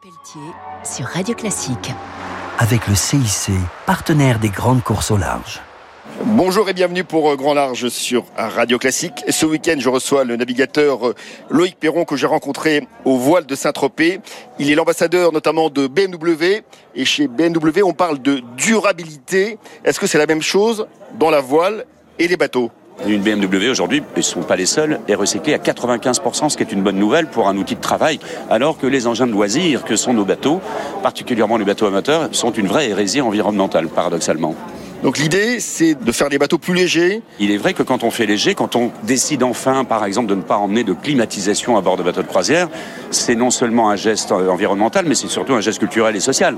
Pelletier sur Radio Classique. avec le CIC, partenaire des grandes courses au large. Bonjour et bienvenue pour euh, Grand Large sur Radio Classique. Ce week-end, je reçois le navigateur euh, Loïc Perron que j'ai rencontré au voile de Saint-Tropez. Il est l'ambassadeur notamment de BMW et chez BMW, on parle de durabilité. Est-ce que c'est la même chose dans la voile et les bateaux? Une BMW aujourd'hui, ils ne sont pas les seuls, est recyclée à 95%, ce qui est une bonne nouvelle pour un outil de travail, alors que les engins de loisirs que sont nos bateaux, particulièrement les bateaux amateurs, sont une vraie hérésie environnementale, paradoxalement. Donc l'idée, c'est de faire des bateaux plus légers. Il est vrai que quand on fait léger, quand on décide enfin, par exemple, de ne pas emmener de climatisation à bord de bateaux de croisière, c'est non seulement un geste environnemental, mais c'est surtout un geste culturel et social.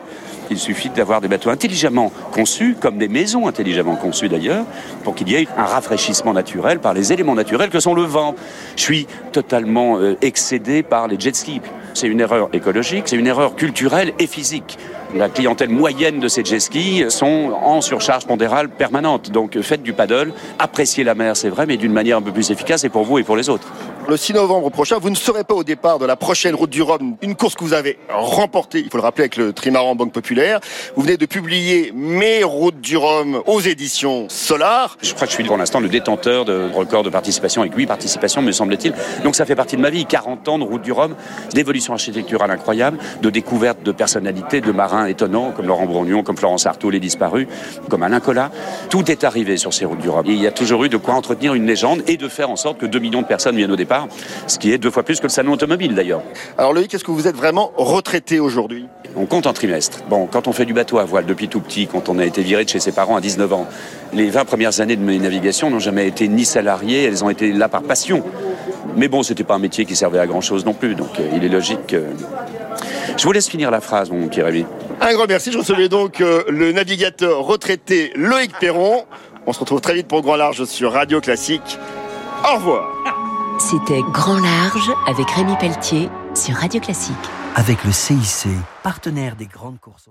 Il suffit d'avoir des bateaux intelligemment conçus, comme des maisons intelligemment conçues d'ailleurs, pour qu'il y ait un rafraîchissement naturel par les éléments naturels que sont le vent. Je suis totalement euh, excédé par les jet skis. C'est une erreur écologique, c'est une erreur culturelle et physique. La clientèle moyenne de ces jet skis sont en surcharge pondérale permanente. Donc faites du paddle, appréciez la mer, c'est vrai, mais d'une manière un peu plus efficace et pour vous et pour les autres. Le 6 novembre prochain, vous ne serez pas au départ de la prochaine route du Rhum, une course que vous avez remportée, il faut le rappeler, avec le trimaran Banque Populaire. Vous venez de publier Mes routes du Rhum aux éditions Solar. Je crois que je suis pour l'instant le détenteur de record de participation avec 8 participations, me semble-t-il. Donc ça fait partie de ma vie, 40 ans de route du Rhum, d'évolution architecturale incroyable, de découverte de personnalités, de marins étonnants comme Laurent Bourgnon, comme Florence Artaud, les disparus, comme Alain Collat. Tout est arrivé sur ces routes du Rhum. Et il y a toujours eu de quoi entretenir une légende et de faire en sorte que 2 millions de personnes viennent au départ, ce qui est deux fois plus que le salon automobile d'ailleurs. Alors Loïc, est-ce que vous êtes vraiment retraité aujourd'hui? On compte en trimestre. Bon, quand on fait du bateau à voile depuis tout petit, quand on a été viré de chez ses parents à 19 ans, les 20 premières années de mes navigations n'ont jamais été ni salariées, elles ont été là par passion. Mais bon, c'était pas un métier qui servait à grand chose non plus, donc euh, il est logique que. Je vous laisse finir la phrase, mon Pierre-Émy. Un grand merci. Je recevais donc euh, le navigateur retraité Loïc Perron. On se retrouve très vite pour Grand Large sur Radio Classique. Au revoir. C'était Grand Large avec Rémi Pelletier sur Radio Classique. Avec le CIC, partenaire des grandes courses.